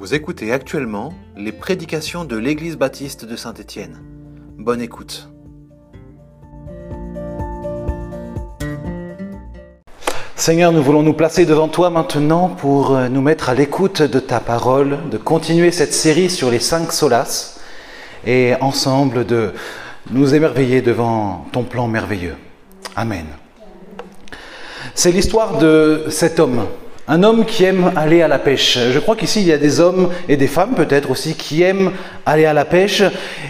Vous écoutez actuellement les prédications de l'Église baptiste de Saint-Étienne. Bonne écoute. Seigneur, nous voulons nous placer devant toi maintenant pour euh, nous mettre à l'écoute de ta parole, de continuer cette série sur les cinq solas et ensemble de nous émerveiller devant ton plan merveilleux. Amen. C'est l'histoire de cet homme, un homme qui aime aller à la pêche. Je crois qu'ici, il y a des hommes et des femmes peut-être aussi qui aiment aller à la pêche.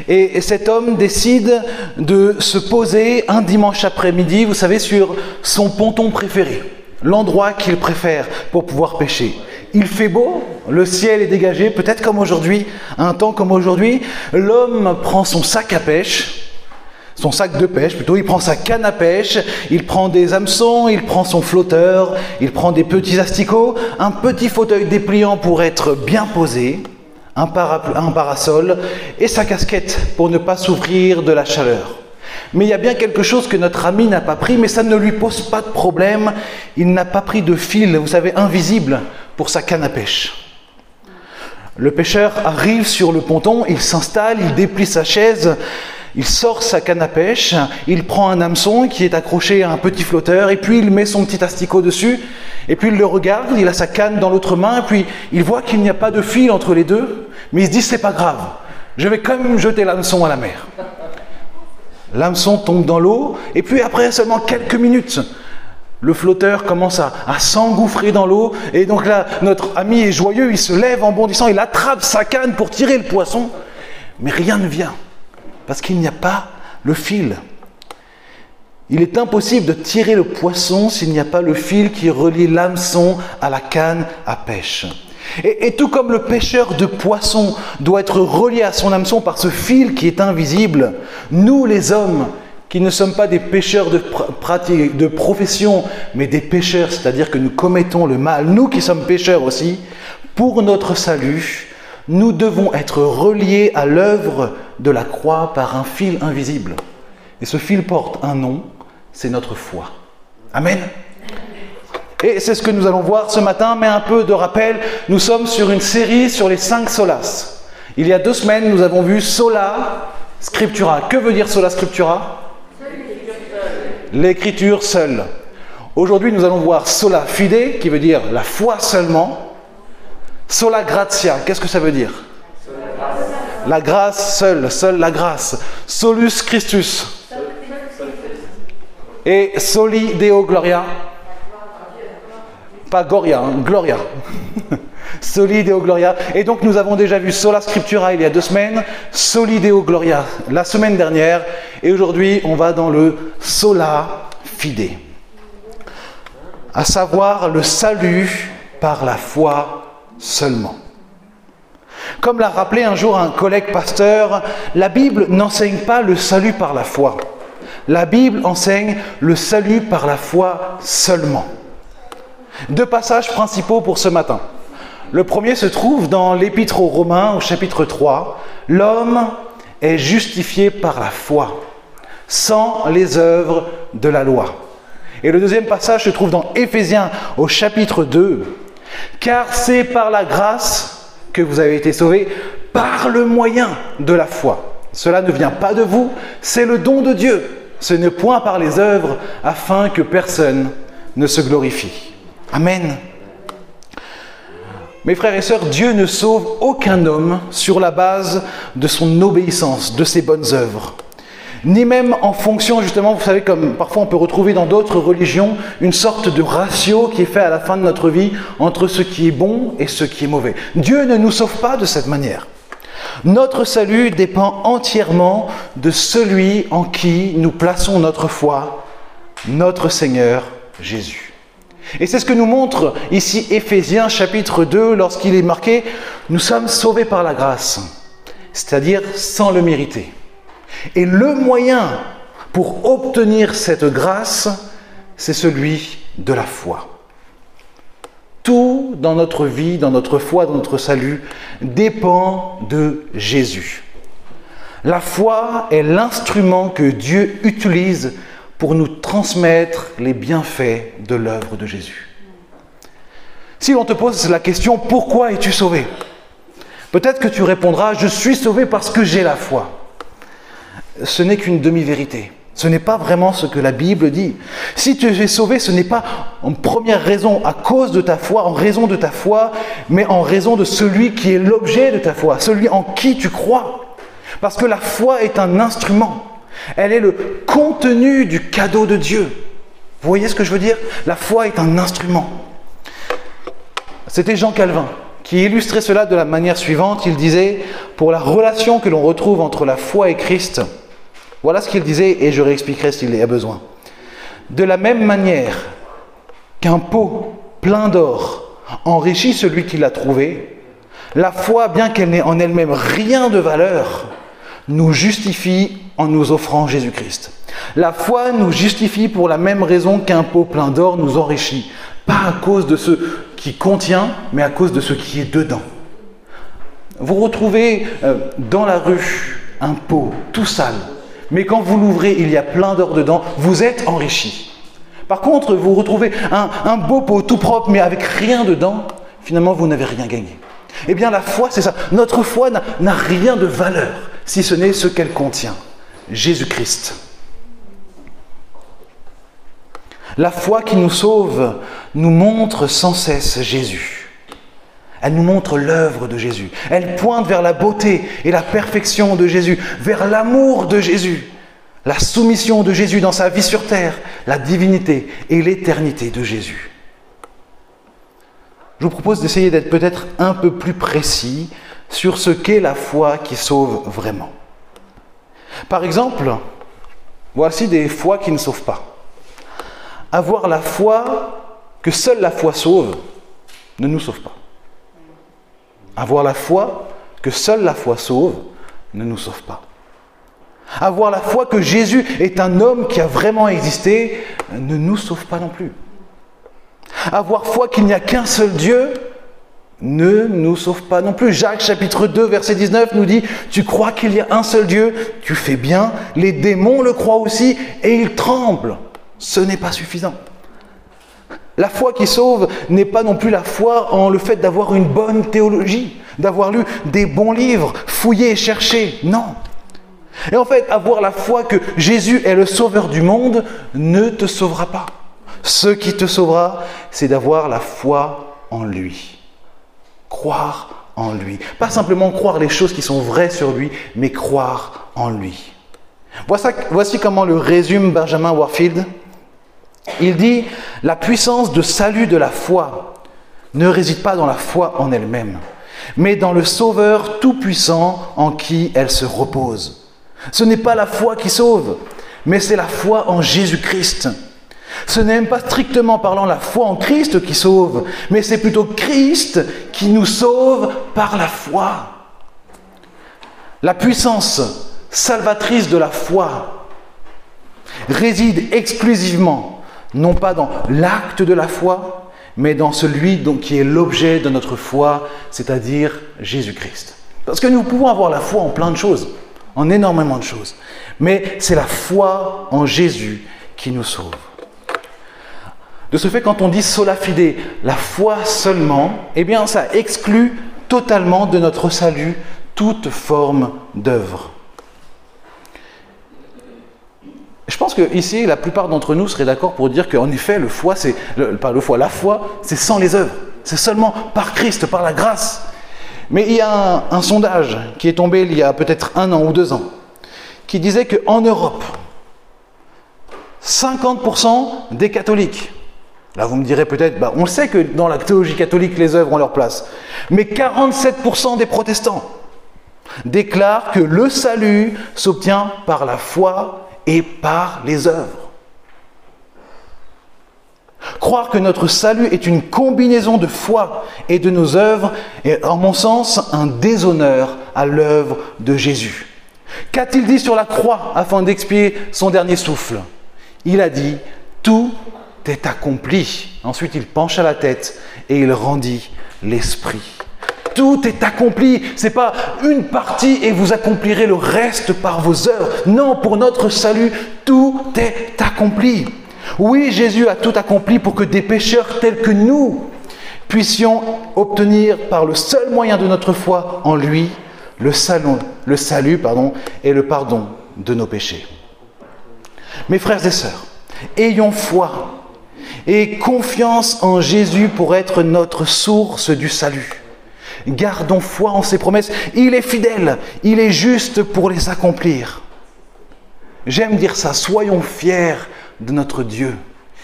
Et cet homme décide de se poser un dimanche après-midi, vous savez, sur son ponton préféré, l'endroit qu'il préfère pour pouvoir pêcher. Il fait beau, le ciel est dégagé, peut-être comme aujourd'hui, un temps comme aujourd'hui. L'homme prend son sac à pêche, son sac de pêche plutôt, il prend sa canne à pêche, il prend des hameçons, il prend son flotteur, il prend des petits asticots, un petit fauteuil dépliant pour être bien posé, un, parasol et sa casquette pour ne pas s'ouvrir de la chaleur. Mais il y a bien quelque chose que notre ami n'a pas pris, mais ça ne lui pose pas de problème. Il n'a pas pris de fil, vous savez, invisible pour sa canne à pêche. Le pêcheur arrive sur le ponton, il s'installe, il déplie sa chaise, il sort sa canne à pêche, il prend un hameçon qui est accroché à un petit flotteur, et puis il met son petit asticot dessus, et puis il le regarde, il a sa canne dans l'autre main, et puis il voit qu'il n'y a pas de fil entre les deux, mais il se dit c'est pas grave, je vais quand même jeter l'hameçon à la mer. L'hameçon tombe dans l'eau, et puis après seulement quelques minutes, le flotteur commence à, à s'engouffrer dans l'eau, et donc là, notre ami est joyeux, il se lève en bondissant, il attrape sa canne pour tirer le poisson, mais rien ne vient parce qu'il n'y a pas le fil. Il est impossible de tirer le poisson s'il n'y a pas le fil qui relie l'hameçon à la canne à pêche. Et, tout comme le pêcheur de poissons doit être relié à son hameçon par ce fil qui est invisible, nous les hommes, qui ne sommes pas des pêcheurs de, de profession, mais des pêcheurs, c'est-à-dire que nous commettons le mal, nous qui sommes pêcheurs aussi, pour notre salut, nous devons être reliés à l'œuvre de la croix par un fil invisible. Et ce fil porte un nom, c'est notre foi. Amen. Et c'est ce que nous allons voir ce matin, mais un peu de rappel, nous sommes sur une série sur les cinq solas. Il y a deux semaines, nous avons vu sola scriptura. Que veut dire sola scriptura? L'écriture seule. Aujourd'hui, nous allons voir sola fide, qui veut dire la foi seulement. Sola gratia, qu'est-ce que ça veut dire? La grâce seule, seule la grâce. Solus Christus. Et soli Deo Gloria. Pas Gloria, hein, Gloria. soli Deo Gloria. Et donc nous avons déjà vu Sola Scriptura il y a deux semaines, Soli Deo Gloria la semaine dernière. Et aujourd'hui on va dans le Sola Fide. À savoir le salut par la foi seulement. Comme l'a rappelé un jour un collègue pasteur, la Bible n'enseigne pas le salut par la foi. La Bible enseigne le salut par la foi seulement. Deux passages principaux pour ce matin. Le premier se trouve dans l'Épître aux Romains au chapitre 3. L'homme est justifié par la foi, sans les œuvres de la loi. Et le deuxième passage se trouve dans Éphésiens au chapitre 2. Car c'est par la grâce que vous avez été sauvés, par le moyen de la foi. Cela ne vient pas de vous, c'est le don de Dieu. Ce n'est point par les œuvres, afin que personne ne se glorifie. Amen. Mes frères et sœurs, Dieu ne sauve aucun homme sur la base de son obéissance, de ses bonnes œuvres ni même en fonction, justement, vous savez, comme parfois on peut retrouver dans d'autres religions, une sorte de ratio qui est fait à la fin de notre vie entre ce qui est bon et ce qui est mauvais. Dieu ne nous sauve pas de cette manière. Notre salut dépend entièrement de celui en qui nous plaçons notre foi, notre Seigneur Jésus. Et c'est ce que nous montre ici Éphésiens chapitre 2 lorsqu'il est marqué ⁇ Nous sommes sauvés par la grâce ⁇ c'est-à-dire sans le mériter. Et le moyen pour obtenir cette grâce, c'est celui de la foi. Tout dans notre vie, dans notre foi, dans notre salut, dépend de Jésus. La foi est l'instrument que Dieu utilise pour nous transmettre les bienfaits de l'œuvre de Jésus. Si on te pose la question pourquoi es-tu sauvé? Peut-être que tu répondras, je suis sauvé parce que j'ai la foi. Ce n'est qu'une demi-vérité. Ce n'est pas vraiment ce que la Bible dit. Si tu es sauvé, ce n'est pas en première raison à cause de ta foi, en raison de ta foi, mais en raison de celui qui est l'objet de ta foi, celui en qui tu crois. Parce que la foi est un instrument. Elle est le contenu du cadeau de Dieu. Vous voyez ce que je veux dire? La foi est un instrument. C'était Jean Calvin qui illustrait cela de la manière suivante. Il disait, pour la relation que l'on retrouve entre la foi et Christ, voilà ce qu'il disait et je réexpliquerai s'il y a besoin. De la même manière qu'un pot plein d'or enrichit celui qui l'a trouvé, la foi, bien qu'elle n'ait en elle-même rien de valeur, nous justifie en nous offrant Jésus-Christ. La foi nous justifie pour la même raison qu'un pot plein d'or nous enrichit, pas à cause de ce qui contient, mais à cause de ce qui est dedans. Vous retrouvez euh, dans la rue un pot tout sale, mais quand vous l'ouvrez, il y a plein d'or dedans, vous êtes enrichi. Par contre, vous retrouvez un, beau pot tout propre, mais avec rien dedans, finalement, vous n'avez rien gagné. Eh bien, la foi, c'est ça. Notre foi n'a rien de valeur, si ce n'est ce qu'elle contient. Jésus-Christ. La foi qui nous sauve nous montre sans cesse Jésus. Elle nous montre l'œuvre de Jésus. Elle pointe vers la beauté et la perfection de Jésus, vers l'amour de Jésus, la soumission de Jésus dans sa vie sur terre, la divinité et l'éternité de Jésus. Je vous propose d'essayer d'être peut-être un peu plus précis sur ce qu'est la foi qui sauve vraiment. Par exemple, voici des foi qui ne sauvent pas. Avoir la foi que seule la foi sauve ne nous sauve pas. Avoir la foi que seule la foi sauve ne nous sauve pas. Avoir la foi que Jésus est un homme qui a vraiment existé ne nous sauve pas non plus. Avoir foi qu'il n'y a qu'un seul Dieu ne nous sauve pas non plus. Jacques chapitre 2 verset 19 nous dit, tu crois qu'il y a un seul Dieu, tu fais bien, les démons le croient aussi et ils tremblent. Ce n'est pas suffisant. La foi qui sauve n'est pas non plus la foi en le fait d'avoir une bonne théologie, d'avoir lu des bons livres, fouillé cherché. Non. Et en fait, avoir la foi que Jésus est le sauveur du monde ne te sauvera pas. Ce qui te sauvera, c'est d'avoir la foi en lui. Croire en lui. Pas simplement croire les choses qui sont vraies sur lui, mais croire en lui. Voici comment le résume Benjamin Warfield. Il dit, la puissance de salut de la foi ne réside pas dans la foi en elle-même, mais dans le Sauveur tout-puissant en qui elle se repose. Ce n'est pas la foi qui sauve, mais c'est la foi en Jésus-Christ. Ce n'est même pas strictement parlant la foi en Christ qui sauve, mais c'est plutôt Christ qui nous sauve par la foi. La puissance salvatrice de la foi réside exclusivement non pas dans l'acte de la foi, mais dans celui qui est l'objet de notre foi, c'est-à-dire Jésus-Christ. Parce que nous pouvons avoir la foi en plein de choses, en énormément de choses, mais c'est la foi en Jésus qui nous sauve. De ce fait, quand on dit sola fide, la foi seulement, eh bien ça exclut totalement de notre salut toute forme d'œuvre. Je pense que ici, la plupart d'entre nous seraient d'accord pour dire qu'en effet, le foi, c'est pas le foi, la foi, c'est sans les œuvres. C'est seulement par Christ, par la grâce. Mais il y a un, sondage qui est tombé il y a peut-être un an ou deux ans, qui disait qu'en Europe, 50% des catholiques, là vous me direz peut-être, bah, on sait que dans la théologie catholique, les œuvres ont leur place, mais 47% des protestants déclarent que le salut s'obtient par la foi et par les œuvres. Croire que notre salut est une combinaison de foi et de nos œuvres est, en mon sens, un déshonneur à l'œuvre de Jésus. Qu'a-t-il dit sur la croix afin d'expier son dernier souffle? Il a dit, tout est accompli. Ensuite, il pencha la tête et il rendit l'esprit tout est accompli. C'est pas une partie et vous accomplirez le reste par vos œuvres. Non, pour notre salut, tout est accompli. Oui, Jésus a tout accompli pour que des pécheurs tels que nous puissions obtenir par le seul moyen de notre foi en lui le salut, pardon, et le pardon de nos péchés. Mes frères et sœurs, ayons foi et confiance en Jésus pour être notre source du salut. Gardons foi en ses promesses. Il est fidèle, il est juste pour les accomplir. J'aime dire ça, soyons fiers de notre Dieu.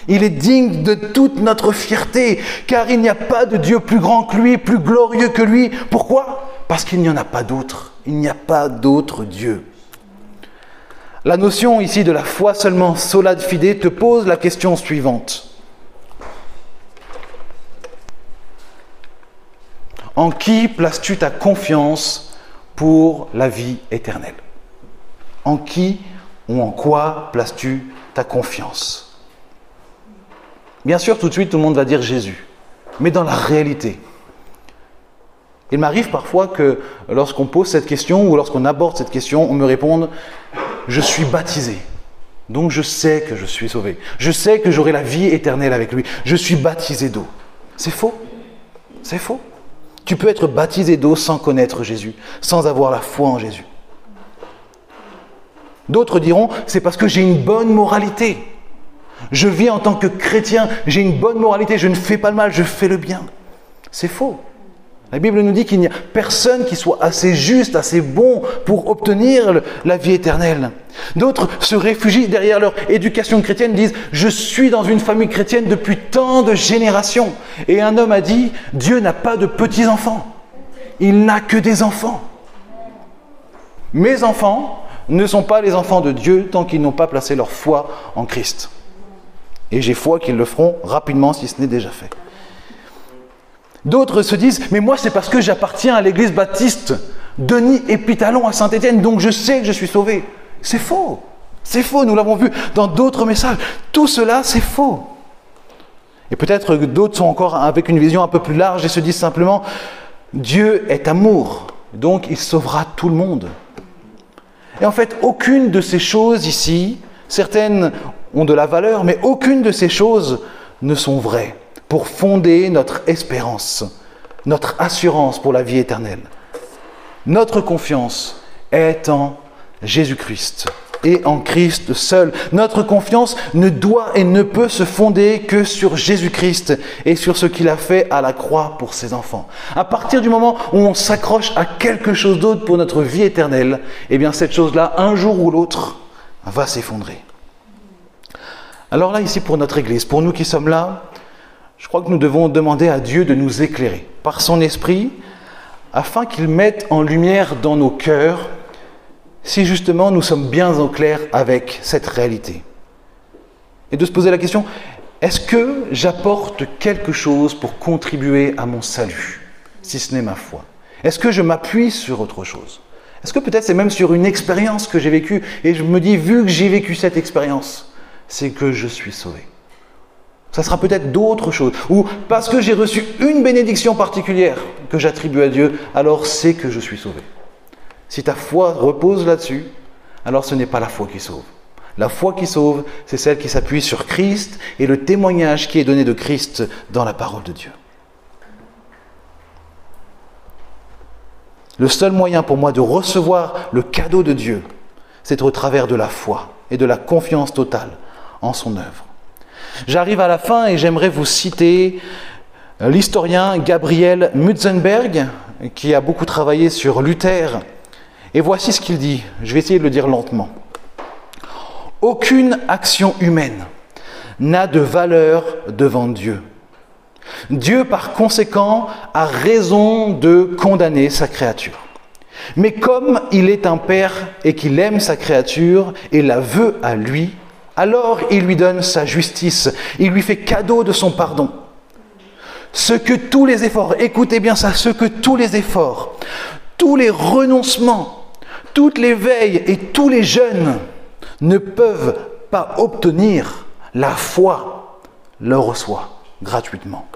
Il est digne de toute notre fierté, car il n'y a pas de Dieu plus grand que lui, plus glorieux que lui. Pourquoi? Parce qu'il n'y en a pas d'autre. Il n'y a pas d'autre Dieu. La notion ici de la foi seulement sola fide te pose la question suivante. En qui places-tu ta confiance pour la vie éternelle? En qui ou en quoi places-tu ta confiance? Bien sûr, tout de suite, tout le monde va dire Jésus. Mais dans la réalité, il m'arrive parfois que lorsqu'on pose cette question ou lorsqu'on aborde cette question, on me réponde Je suis baptisé. Donc je sais que je suis sauvé. Je sais que j'aurai la vie éternelle avec lui. Je suis baptisé d'eau. C'est faux. C'est faux. Tu peux être baptisé d'eau sans connaître Jésus, sans avoir la foi en Jésus. D'autres diront, c'est parce que j'ai une bonne moralité. Je vis en tant que chrétien, j'ai une bonne moralité, je ne fais pas le mal, je fais le bien. C'est faux. La Bible nous dit qu'il n'y a personne qui soit assez juste, assez bon pour obtenir la vie éternelle. D'autres se réfugient derrière leur éducation chrétienne, disent Je suis dans une famille chrétienne depuis tant de générations. Et un homme a dit Dieu n'a pas de petits-enfants, il n'a que des enfants. Mes enfants ne sont pas les enfants de Dieu tant qu'ils n'ont pas placé leur foi en Christ. Et j'ai foi qu'ils le feront rapidement si ce n'est déjà fait. D'autres se disent, mais moi c'est parce que j'appartiens à l'église baptiste Denis et Pitalon à Saint-Étienne, donc je sais que je suis sauvé. C'est faux. C'est faux, nous l'avons vu dans d'autres messages. Tout cela, c'est faux. Et peut-être que d'autres sont encore avec une vision un peu plus large et se disent simplement, Dieu est amour, donc il sauvera tout le monde. Et en fait, aucune de ces choses ici, certaines ont de la valeur, mais aucune de ces choses ne sont vraies pour fonder notre espérance, notre assurance pour la vie éternelle. Notre confiance est en Jésus-Christ et en Christ seul. Notre confiance ne doit et ne peut se fonder que sur Jésus-Christ et sur ce qu'il a fait à la croix pour ses enfants. À partir du moment où on s'accroche à quelque chose d'autre pour notre vie éternelle, eh bien cette chose-là, un jour ou l'autre, va s'effondrer. Alors là, ici, pour notre Église, pour nous qui sommes là, je crois que nous devons demander à Dieu de nous éclairer par son esprit afin qu'il mette en lumière dans nos cœurs si justement nous sommes bien au clair avec cette réalité. Et de se poser la question, est-ce que j'apporte quelque chose pour contribuer à mon salut, si ce n'est ma foi? Est-ce que je m'appuie sur autre chose? Est-ce que peut-être c'est même sur une expérience que j'ai vécue? Et je me dis, vu que j'ai vécu cette expérience, c'est que je suis sauvé ça sera peut-être d'autres choses. Ou parce que j'ai reçu une bénédiction particulière que j'attribue à Dieu, alors c'est que je suis sauvé. Si ta foi repose là-dessus, alors ce n'est pas la foi qui sauve. La foi qui sauve, c'est celle qui s'appuie sur Christ et le témoignage qui est donné de Christ dans la parole de Dieu. Le seul moyen pour moi de recevoir le cadeau de Dieu, c'est au travers de la foi et de la confiance totale en son œuvre. J'arrive à la fin et j'aimerais vous citer l'historien Gabriel Mutzenberg, qui a beaucoup travaillé sur Luther. Et voici ce qu'il dit. Je vais essayer de le dire lentement. Aucune action humaine n'a de valeur devant Dieu. Dieu, par conséquent, a raison de condamner sa créature. Mais comme il est un Père et qu'il aime sa créature et la veut à lui, alors il lui donne sa justice, il lui fait cadeau de son pardon. Ce que tous les efforts, écoutez bien ça, ce que tous les efforts, tous les renoncements, toutes les veilles et tous les jeûnes ne peuvent pas obtenir, la foi le reçoit gratuitement.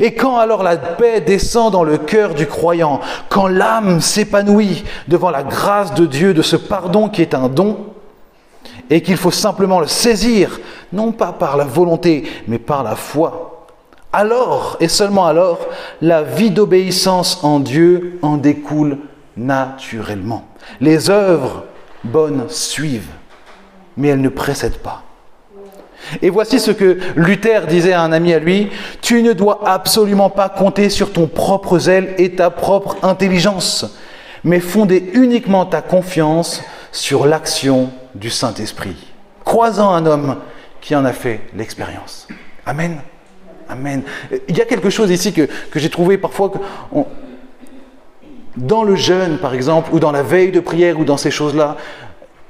Et quand alors la paix descend dans le cœur du croyant, quand l'âme s'épanouit devant la grâce de Dieu, de ce pardon qui est un don, et qu'il faut simplement le saisir, non pas par la volonté, mais par la foi. Alors, et seulement alors, la vie d'obéissance en Dieu en découle naturellement. Les œuvres bonnes suivent, mais elles ne précèdent pas. Et voici ce que Luther disait à un ami à lui, tu ne dois absolument pas compter sur ton propre zèle et ta propre intelligence, mais fonder uniquement ta confiance sur l'action du Saint-Esprit, croisant un homme qui en a fait l'expérience. Amen. Amen. Il y a quelque chose ici que, j'ai trouvé parfois que dans le jeûne, par exemple, ou dans la veille de prière, ou dans ces choses-là,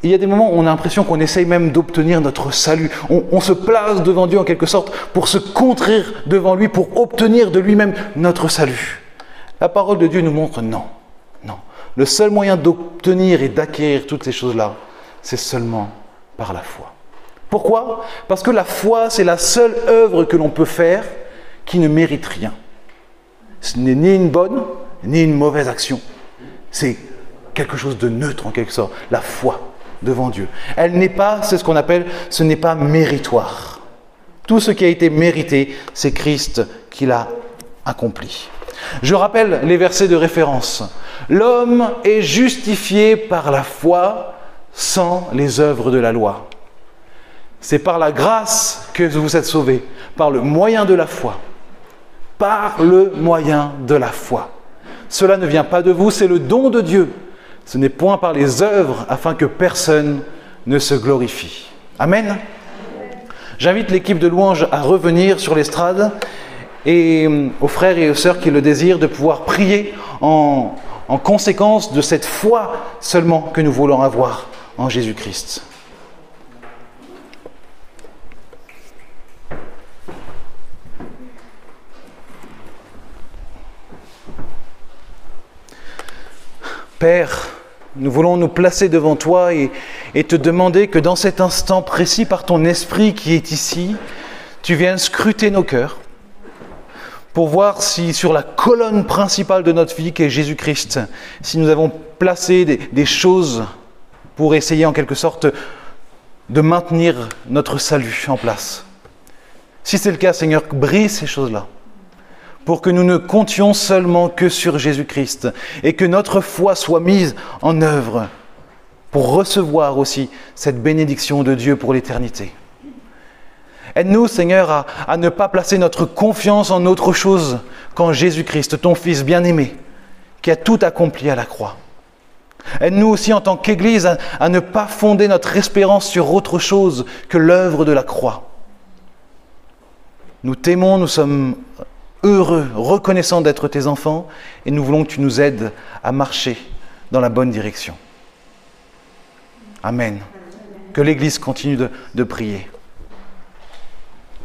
il y a des moments où on a l'impression qu'on essaye même d'obtenir notre salut. On, se place devant Dieu en quelque sorte pour se contrer devant lui, pour obtenir de lui-même notre salut. La parole de Dieu nous montre non, non. Le seul moyen d'obtenir et d'acquérir toutes ces choses-là, c'est seulement par la foi. Pourquoi? Parce que la foi, c'est la seule œuvre que l'on peut faire qui ne mérite rien. Ce n'est ni une bonne, ni une mauvaise action. C'est quelque chose de neutre en quelque sorte. La foi devant Dieu. Elle n'est pas, c'est ce qu'on appelle, ce n'est pas méritoire. Tout ce qui a été mérité, c'est Christ qui l'a accompli. Je rappelle les versets de référence. L'homme est justifié par la foi sans les œuvres de la loi. C'est par la grâce que vous êtes sauvés, par le moyen de la foi. Par le moyen de la foi. Cela ne vient pas de vous, c'est le don de Dieu. Ce n'est point par les œuvres afin que personne ne se glorifie. Amen. J'invite l'équipe de louange à revenir sur l'estrade et euh, aux frères et aux sœurs qui le désirent de pouvoir prier en, en conséquence de cette foi seulement que nous voulons avoir en Jésus-Christ. Père, nous voulons nous placer devant toi et, te demander que dans cet instant précis, par ton esprit qui est ici, tu viennes scruter nos cœurs pour voir si sur la colonne principale de notre vie, qui est Jésus-Christ, si nous avons placé des, des choses pour essayer en quelque sorte de maintenir notre salut en place. Si c'est le cas, Seigneur, brise ces choses-là pour que nous ne comptions seulement que sur Jésus-Christ et que notre foi soit mise en œuvre pour recevoir aussi cette bénédiction de Dieu pour l'éternité. Aide-nous, Seigneur, à, ne pas placer notre confiance en autre chose qu'en Jésus-Christ, ton Fils bien-aimé, qui a tout accompli à la croix. Aide-nous aussi en tant qu'Église à, ne pas fonder notre espérance sur autre chose que l'œuvre de la croix. Nous t'aimons, nous sommes heureux, reconnaissant d'être tes enfants, et nous voulons que tu nous aides à marcher dans la bonne direction. Amen. Que l'Église continue de, de prier.